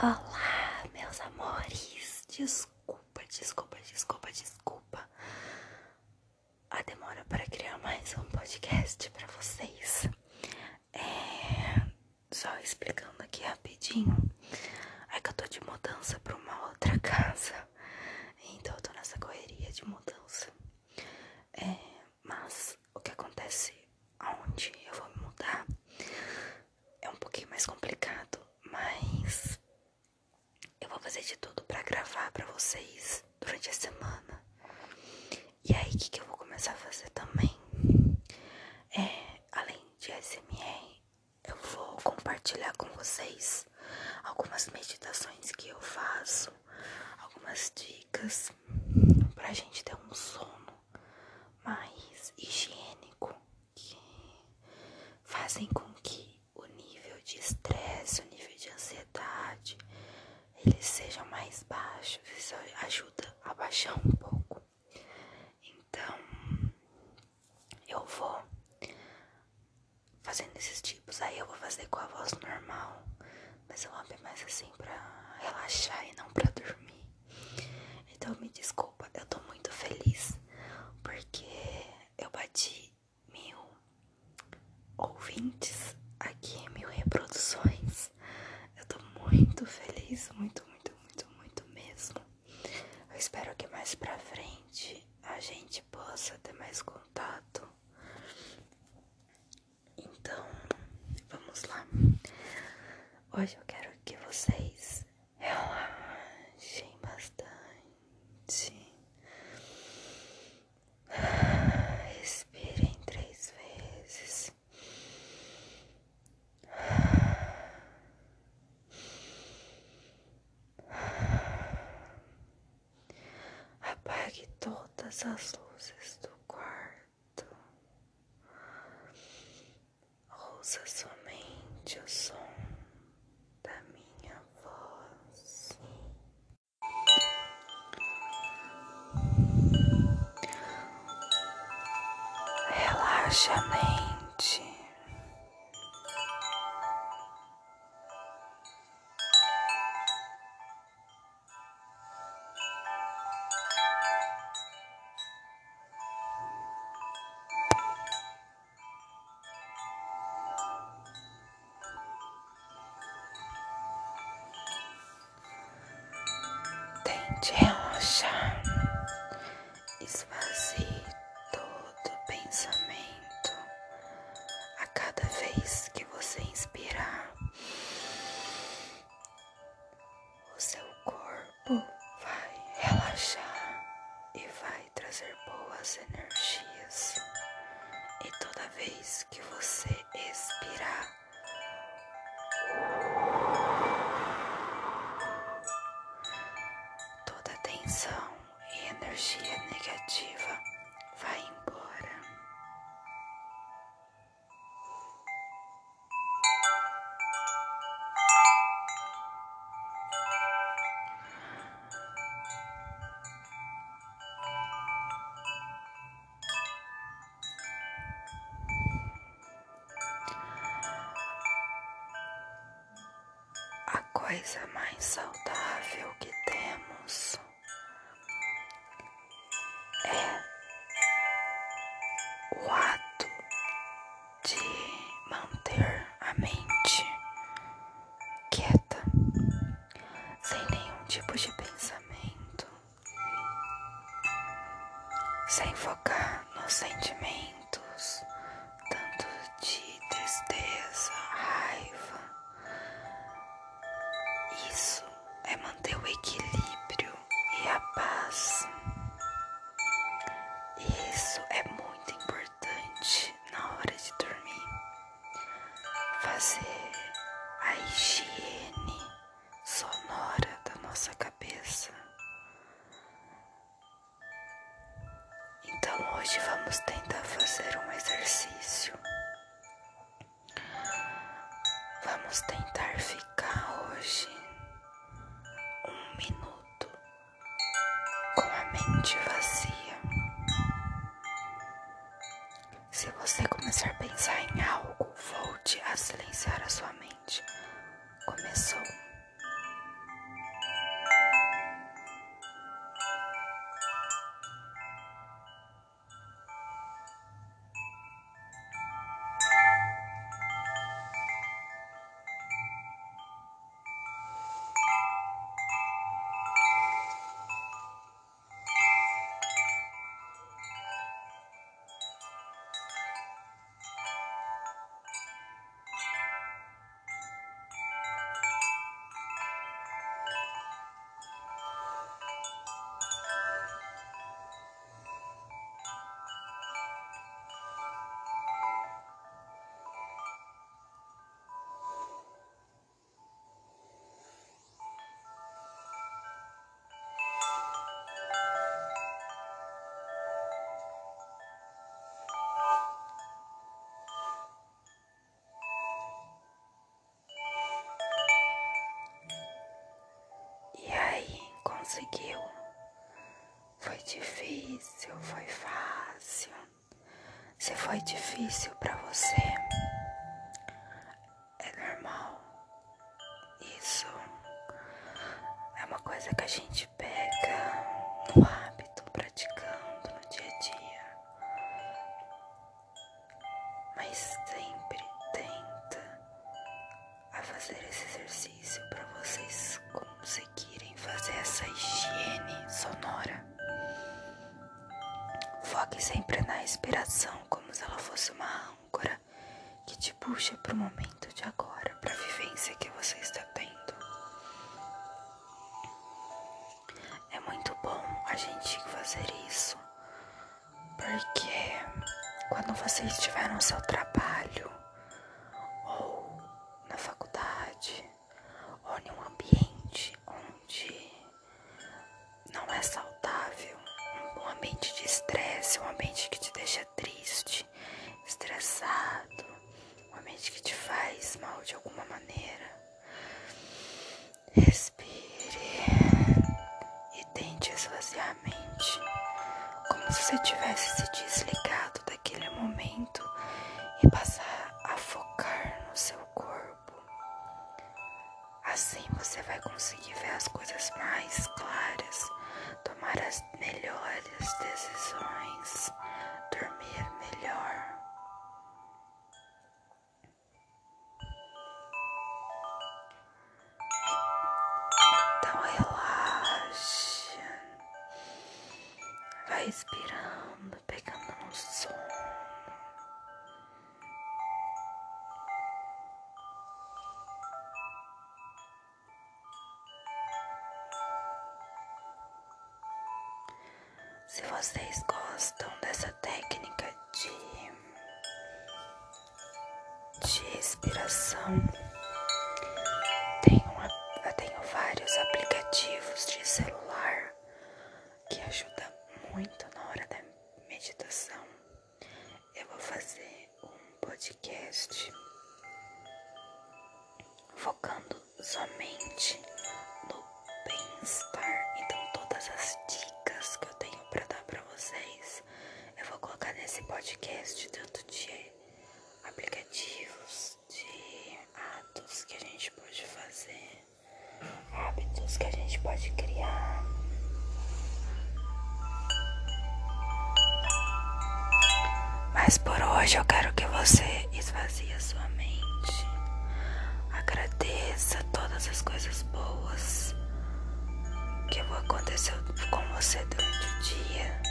Olá, meus amores. Desculpa, desculpa, desculpa, desculpa. A demora para criar mais um podcast para vocês. É. Só explicando aqui rapidinho. É que eu tô de mudança para uma outra casa. Então eu tô nessa correria de mudança. É. Mas o que acontece aonde eu vou me mudar é um pouquinho mais complicado, mas eu vou fazer de tudo pra gravar pra vocês durante a semana. E aí, o que, que eu vou começar a fazer também? É, além de SMR, eu vou compartilhar com vocês algumas meditações que eu faço, algumas dicas pra gente ter um sono mais higiênico que fazem com que o nível de estresse, o nível de ansiedade, ele seja mais baixo. Isso ajuda a baixar um pouco. Então, eu vou fazendo esses tipos. Aí eu vou fazer com a voz normal, mas eu vou abrir mais assim pra relaxar e não pra dormir. Então, me desculpa, eu tô muito feliz porque eu bati mil ouvintes aqui, mil reproduções. Eu tô muito feliz, muito, muito, muito, muito mesmo. Eu espero que mais pra frente a gente possa ter mais contato. Então, vamos lá. Hoje eu quero que vocês relaxem bastante. Respirem três vezes. Apague todas as luzes do quarto. Ouça somente o som da minha voz. Relaxa a mente. Tente relaxar. Esvazie todo pensamento a cada vez que você inspirar. O seu corpo vai relaxar e vai trazer boas energias. E toda vez que você expirar, energia negativa vai embora. A coisa mais saudável que temos é Então hoje vamos tentar fazer um exercício. Vamos tentar ficar hoje um minuto com a mente vazia. Se foi difícil para você, é normal. Isso é uma coisa que a gente pega no hábito, praticando no dia a dia. Mas sempre tenta a fazer esse exercício para vocês conseguirem fazer essa higiene sonora. Foque sempre na inspiração, como se ela fosse uma âncora que para o momento de agora, para a vivência que você está tendo. É muito bom a gente fazer isso, porque quando você estiver no seu trabalho mal de alguma maneira. Respire e tente esvaziar a mente, como se você tivesse se Se vocês gostam dessa técnica de, de respiração, tenho, uma- tenho vários aplicativos de celular que ajudam muito na hora da meditação. Eu vou fazer um podcast focando somente hoje eu quero que você esvazie a sua mente. Agradeça todas as coisas boas que aconteceu com você durante o dia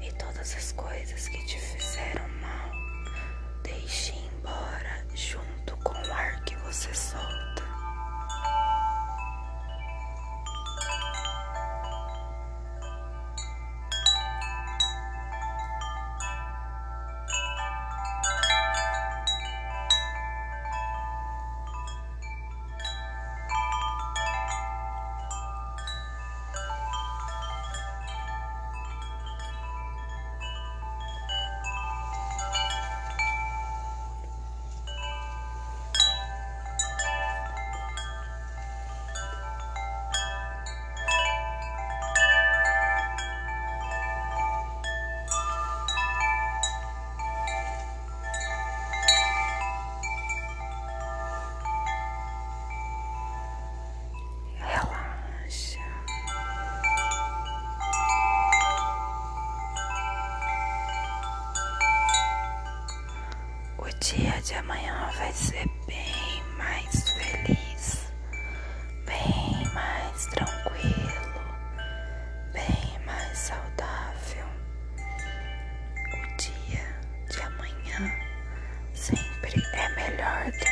e todas as coisas que te fizeram mal. Deixe embora junto com o ar que você solta. Relaxa. O dia de amanhã vai ser bem mais feliz, bem mais tranquilo, bem mais saudável. O dia de amanhã sempre é melhor do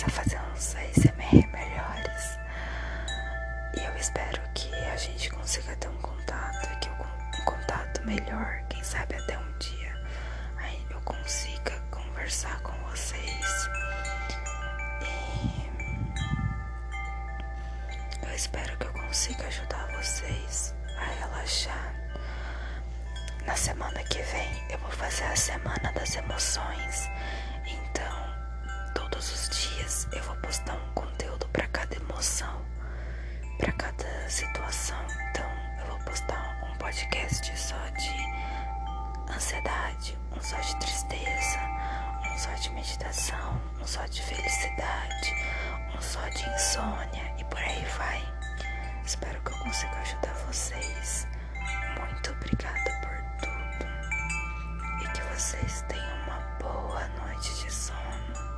começar a fazer uns ASMR melhores. E eu espero que a gente consiga ter um contato, que um contato melhor, quem sabe até um dia aí eu consiga conversar com vocês. E eu espero que eu consiga ajudar vocês a relaxar. Na semana que vem eu vou fazer a semana das emoções eu vou postar um conteúdo para cada emoção, para cada situação. Então, eu vou postar um podcast só de ansiedade, um só de tristeza, um só de meditação, um só de felicidade, um só de insônia e por aí vai. Espero que eu consiga ajudar vocês. Muito obrigada por tudo e que vocês tenham uma boa noite de sono.